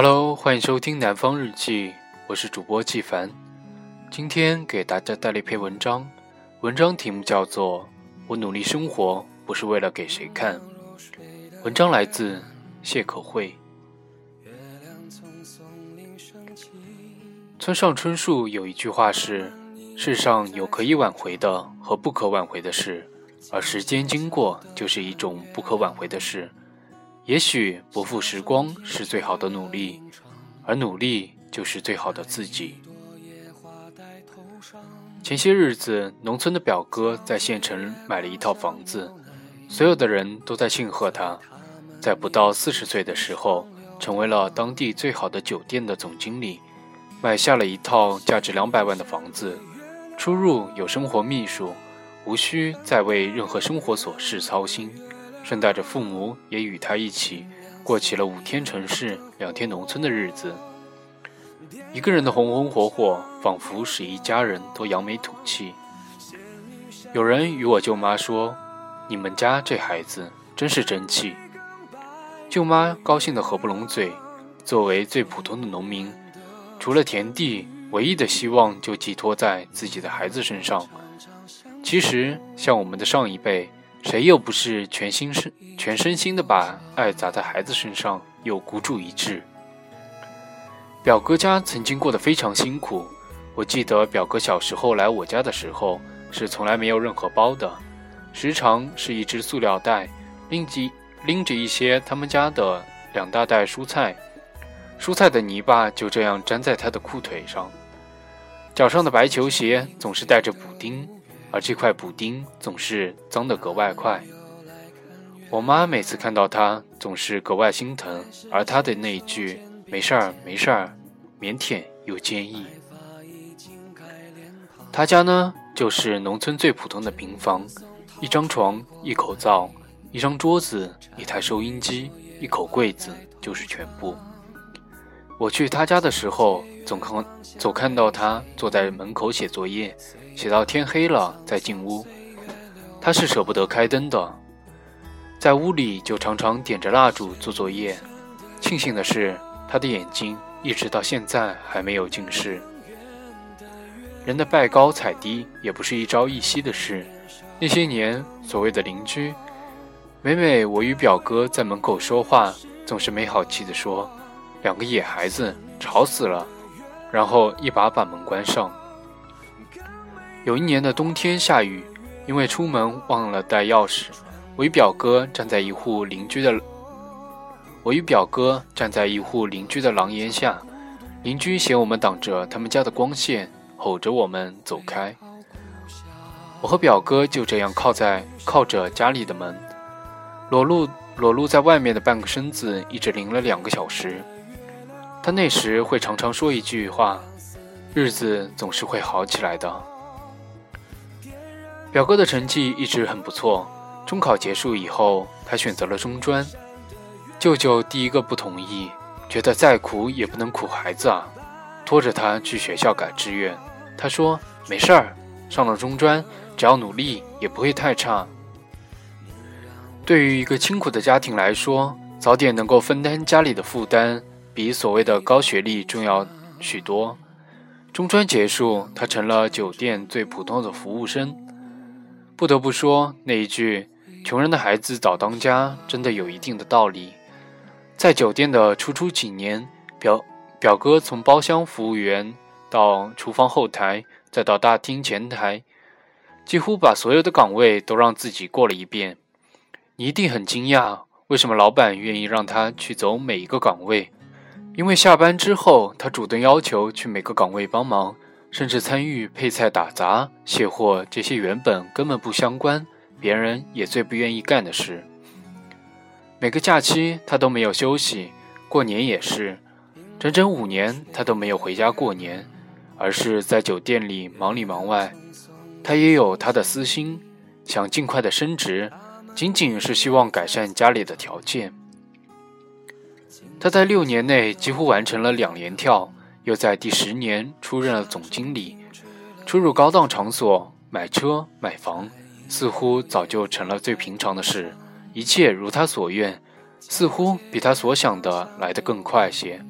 Hello，欢迎收听《南方日记》，我是主播季凡。今天给大家带来一篇文章，文章题目叫做《我努力生活不是为了给谁看》。文章来自谢可慧。村上春树有一句话是：“世上有可以挽回的和不可挽回的事，而时间经过就是一种不可挽回的事。”也许不负时光是最好的努力，而努力就是最好的自己。前些日子，农村的表哥在县城买了一套房子，所有的人都在庆贺他，在不到四十岁的时候，成为了当地最好的酒店的总经理，买下了一套价值两百万的房子，出入有生活秘书，无需再为任何生活琐事操心。顺带着父母也与他一起过起了五天城市两天农村的日子。一个人的红红火火，仿佛使一家人都扬眉吐气。有人与我舅妈说：“你们家这孩子真是争气。”舅妈高兴得合不拢嘴。作为最普通的农民，除了田地，唯一的希望就寄托在自己的孩子身上。其实，像我们的上一辈。谁又不是全心身全身心的把爱砸在孩子身上，又孤注一掷？表哥家曾经过得非常辛苦。我记得表哥小时候来我家的时候，是从来没有任何包的，时常是一只塑料袋，拎着拎着一些他们家的两大袋蔬菜，蔬菜的泥巴就这样粘在他的裤腿上，脚上的白球鞋总是带着补丁。而这块补丁总是脏得格外快。我妈每次看到它，总是格外心疼，而他的那一句“没事儿，没事儿”，腼腆又坚毅。他家呢，就是农村最普通的平房，一张床，一口灶，一张桌子，一台收音机，一口柜子，就是全部。我去他家的时候，总看总看到他坐在门口写作业。写到天黑了再进屋，他是舍不得开灯的，在屋里就常常点着蜡烛做作业。庆幸的是，他的眼睛一直到现在还没有近视。人的拜高踩低也不是一朝一夕的事。那些年，所谓的邻居，每每我与表哥在门口说话，总是没好气地说：“两个野孩子，吵死了。”然后一把把门关上。有一年的冬天下雨，因为出门忘了带钥匙，我与表哥站在一户邻居的我与表哥站在一户邻居的廊檐下，邻居嫌我们挡着他们家的光线，吼着我们走开。我和表哥就这样靠在靠着家里的门，裸露裸露在外面的半个身子，一直淋了两个小时。他那时会常常说一句话：“日子总是会好起来的。”表哥的成绩一直很不错，中考结束以后，他选择了中专。舅舅第一个不同意，觉得再苦也不能苦孩子啊，拖着他去学校改志愿。他说：“没事儿，上了中专，只要努力也不会太差。”对于一个清苦的家庭来说，早点能够分担家里的负担，比所谓的高学历重要许多。中专结束，他成了酒店最普通的服务生。不得不说，那一句“穷人的孩子早当家”真的有一定的道理。在酒店的初出几年，表表哥从包厢服务员到厨房后台，再到大厅前台，几乎把所有的岗位都让自己过了一遍。你一定很惊讶，为什么老板愿意让他去走每一个岗位？因为下班之后，他主动要求去每个岗位帮忙。甚至参与配菜、打杂、卸货这些原本根本不相关、别人也最不愿意干的事。每个假期他都没有休息，过年也是，整整五年他都没有回家过年，而是在酒店里忙里忙外。他也有他的私心，想尽快的升职，仅仅是希望改善家里的条件。他在六年内几乎完成了两连跳。又在第十年出任了总经理，出入高档场所、买车买房，似乎早就成了最平常的事。一切如他所愿，似乎比他所想的来得更快些。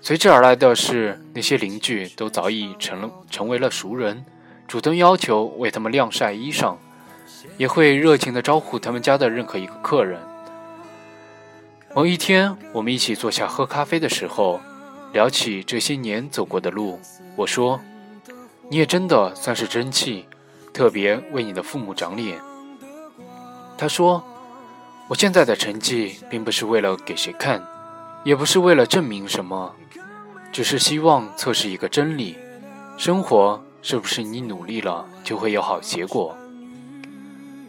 随之而来的是，那些邻居都早已成了成为了熟人，主动要求为他们晾晒衣裳，也会热情地招呼他们家的任何一个客人。某一天，我们一起坐下喝咖啡的时候，聊起这些年走过的路，我说：“你也真的算是争气，特别为你的父母长脸。”他说：“我现在的成绩并不是为了给谁看，也不是为了证明什么，只是希望测试一个真理：生活是不是你努力了就会有好结果？”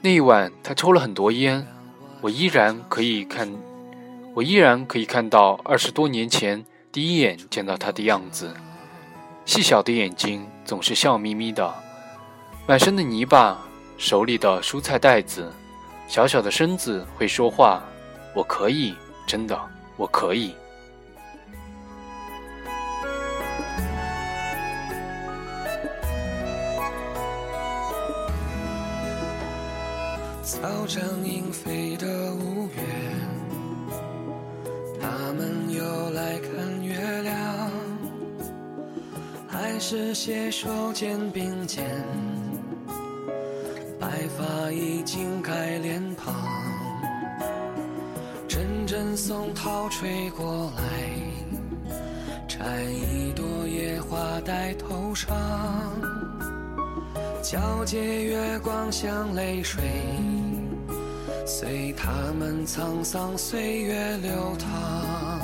那一晚，他抽了很多烟，我依然可以看。我依然可以看到二十多年前第一眼见到他的样子，细小的眼睛总是笑眯眯的，满身的泥巴，手里的蔬菜袋子，小小的身子会说话，我可以，真的，我可以。草长莺飞的是携手肩并肩？白发已经盖脸庞，阵阵松涛吹过来，摘一朵野花戴头上，皎洁月光像泪水。随他们沧桑岁月流淌，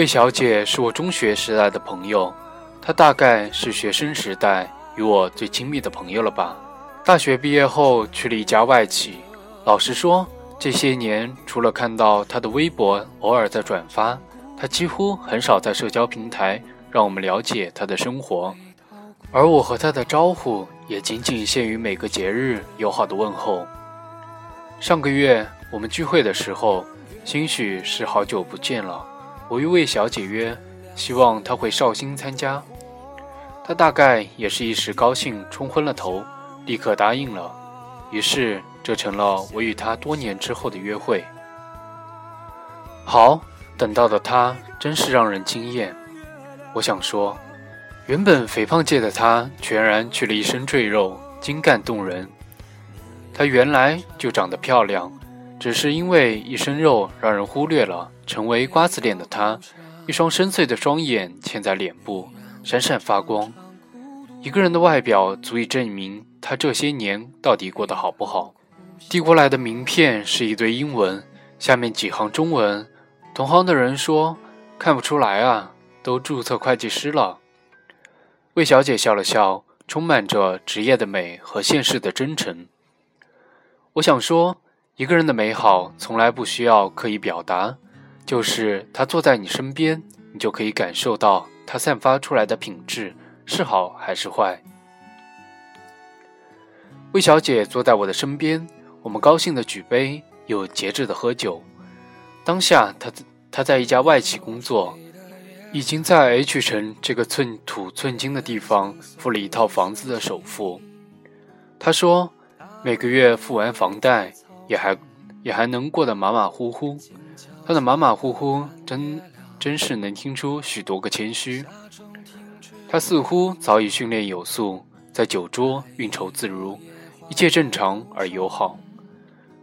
魏小姐是我中学时代的朋友。她大概是学生时代与我最亲密的朋友了吧。大学毕业后去了一家外企。老实说，这些年除了看到她的微博偶尔在转发，她几乎很少在社交平台让我们了解她的生活。而我和她的招呼也仅仅限于每个节日友好的问候。上个月我们聚会的时候，兴许是好久不见了，我与魏小姐约。希望她会绍兴参加，她大概也是一时高兴冲昏了头，立刻答应了。于是这成了我与她多年之后的约会。好，等到的她真是让人惊艳。我想说，原本肥胖界的她，全然去了一身赘肉，精干动人。她原来就长得漂亮，只是因为一身肉让人忽略了，成为瓜子脸的他。一双深邃的双眼嵌在脸部，闪闪发光。一个人的外表足以证明他这些年到底过得好不好。递过来的名片是一堆英文，下面几行中文。同行的人说：“看不出来啊，都注册会计师了。”魏小姐笑了笑，充满着职业的美和现实的真诚。我想说，一个人的美好从来不需要刻意表达。就是他坐在你身边，你就可以感受到他散发出来的品质是好还是坏。魏小姐坐在我的身边，我们高兴的举杯，又节制的喝酒。当下，她她在一家外企工作，已经在 H 城这个寸土寸金的地方付了一套房子的首付。她说，每个月付完房贷，也还也还能过得马马虎虎。他的马马虎虎，真真是能听出许多个谦虚。他似乎早已训练有素，在酒桌运筹自如，一切正常而友好。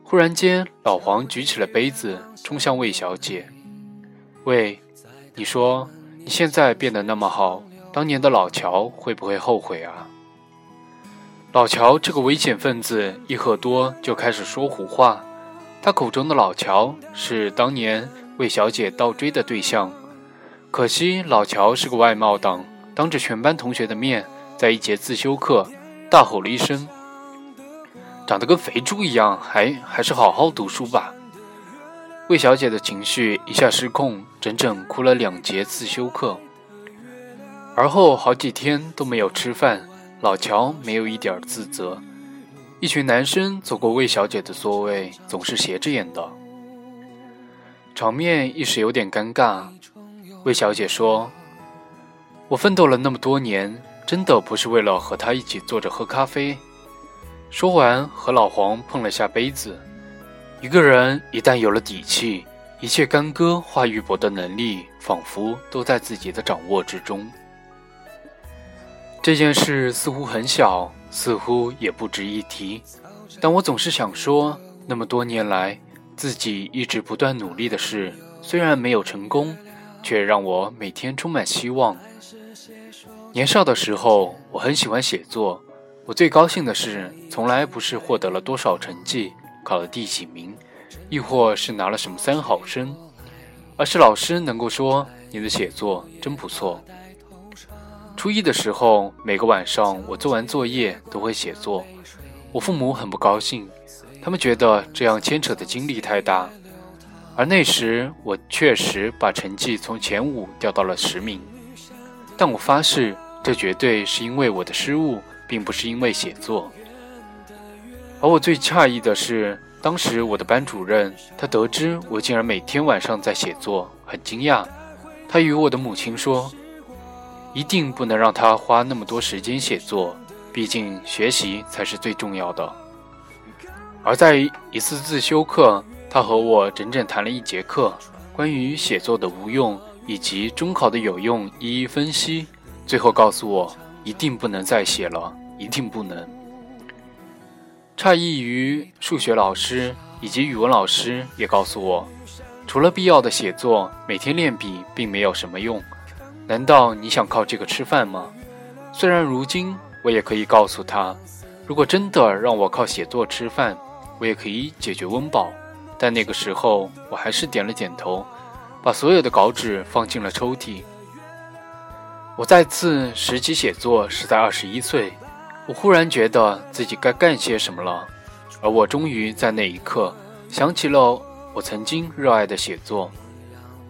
忽然间，老黄举起了杯子，冲向魏小姐：“喂，你说你现在变得那么好，当年的老乔会不会后悔啊？”老乔这个危险分子，一喝多就开始说胡话。他口中的老乔是当年魏小姐倒追的对象，可惜老乔是个外貌党，当着全班同学的面，在一节自修课大吼了一声：“长得跟肥猪一样，还还是好好读书吧。”魏小姐的情绪一下失控，整整哭了两节自修课，而后好几天都没有吃饭。老乔没有一点自责，一群男生走过魏小姐的座位，总是斜着眼的，场面一时有点尴尬。魏小姐说：“我奋斗了那么多年，真的不是为了和他一起坐着喝咖啡。”说完，和老黄碰了下杯子。一个人一旦有了底气，一切干戈化玉帛的能力，仿佛都在自己的掌握之中。这件事似乎很小，似乎也不值一提，但我总是想说，那么多年来自己一直不断努力的事，虽然没有成功，却让我每天充满希望。年少的时候，我很喜欢写作，我最高兴的事，从来不是获得了多少成绩，考了第几名，亦或是拿了什么三好生，而是老师能够说你的写作真不错。初一的时候，每个晚上我做完作业都会写作。我父母很不高兴，他们觉得这样牵扯的精力太大。而那时我确实把成绩从前五掉到了十名，但我发誓，这绝对是因为我的失误，并不是因为写作。而我最诧异的是，当时我的班主任，他得知我竟然每天晚上在写作，很惊讶。他与我的母亲说。一定不能让他花那么多时间写作，毕竟学习才是最重要的。而在一次自修课，他和我整整谈了一节课，关于写作的无用以及中考的有用，一一分析。最后告诉我，一定不能再写了，一定不能。诧异于数学老师以及语文老师也告诉我，除了必要的写作，每天练笔并没有什么用。难道你想靠这个吃饭吗？虽然如今我也可以告诉他，如果真的让我靠写作吃饭，我也可以解决温饱。但那个时候，我还是点了点头，把所有的稿纸放进了抽屉。我再次拾起写作是在二十一岁，我忽然觉得自己该干些什么了，而我终于在那一刻想起了我曾经热爱的写作。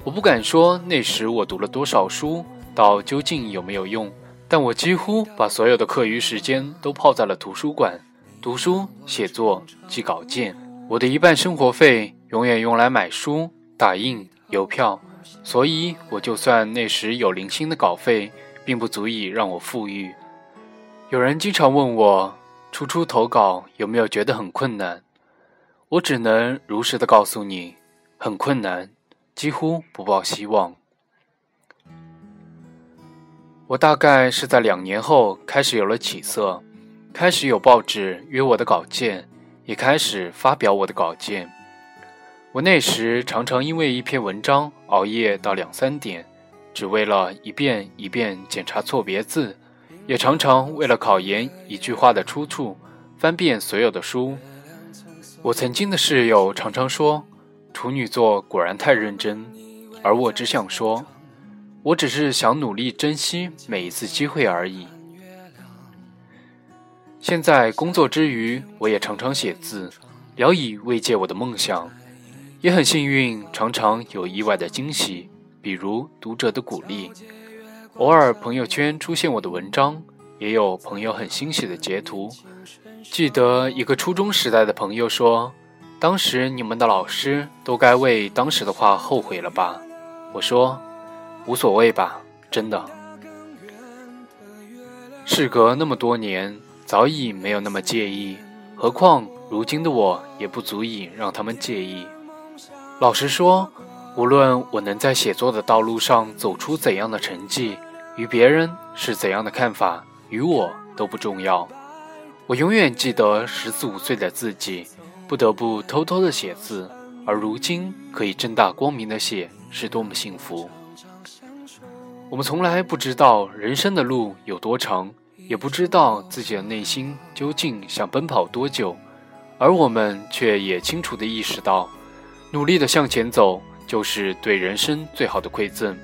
我不敢说那时我读了多少书，到究竟有没有用，但我几乎把所有的课余时间都泡在了图书馆，读书、写作、寄稿件。我的一半生活费永远用来买书、打印、邮票，所以我就算那时有零星的稿费，并不足以让我富裕。有人经常问我，初初投稿有没有觉得很困难？我只能如实的告诉你，很困难。几乎不抱希望。我大概是在两年后开始有了起色，开始有报纸约我的稿件，也开始发表我的稿件。我那时常常因为一篇文章熬夜到两三点，只为了一遍一遍检查错别字，也常常为了考研一句话的出处，翻遍所有的书。我曾经的室友常常说。处女座果然太认真，而我只想说，我只是想努力珍惜每一次机会而已。现在工作之余，我也常常写字，聊以慰藉我的梦想。也很幸运，常常有意外的惊喜，比如读者的鼓励。偶尔朋友圈出现我的文章，也有朋友很欣喜的截图。记得一个初中时代的朋友说。当时你们的老师都该为当时的话后悔了吧？我说，无所谓吧，真的。事隔那么多年，早已没有那么介意，何况如今的我也不足以让他们介意。老实说，无论我能在写作的道路上走出怎样的成绩，与别人是怎样的看法，与我都不重要。我永远记得十四五岁的自己。不得不偷偷的写字，而如今可以正大光明的写，是多么幸福。我们从来不知道人生的路有多长，也不知道自己的内心究竟想奔跑多久，而我们却也清楚的意识到，努力的向前走就是对人生最好的馈赠。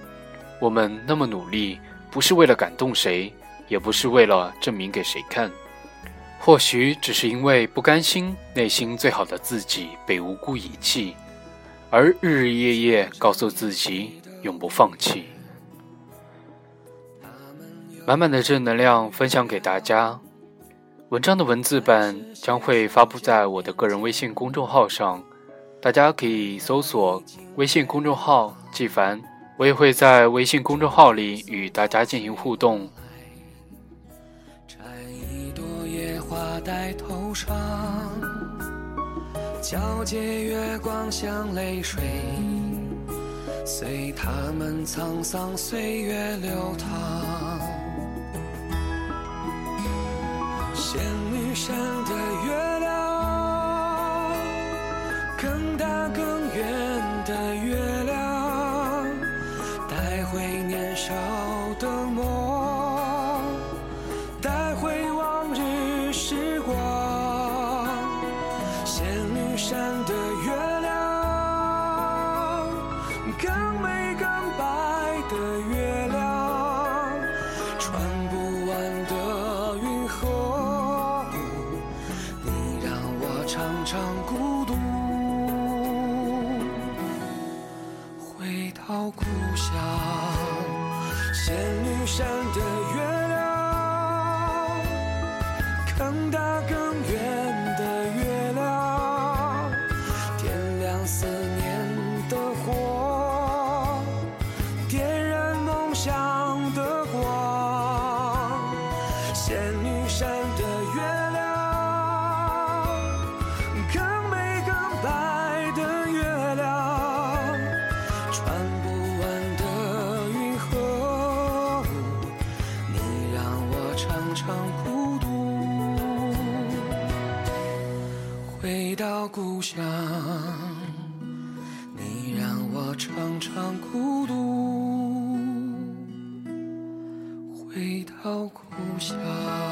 我们那么努力，不是为了感动谁，也不是为了证明给谁看。或许只是因为不甘心内心最好的自己被无辜遗弃而日日夜夜告诉自己永不放弃。满满的正能量分享给大家文章的文字版将会发布在我的个人微信公众号上大家可以搜索微信公众号纪凡我也会在微信公众号里与大家进行互动。戴头上，皎洁月光像泪水，随他们沧桑岁月流淌。仙女山的月。故仙女山的月亮看故乡你让我常常孤独回到故乡。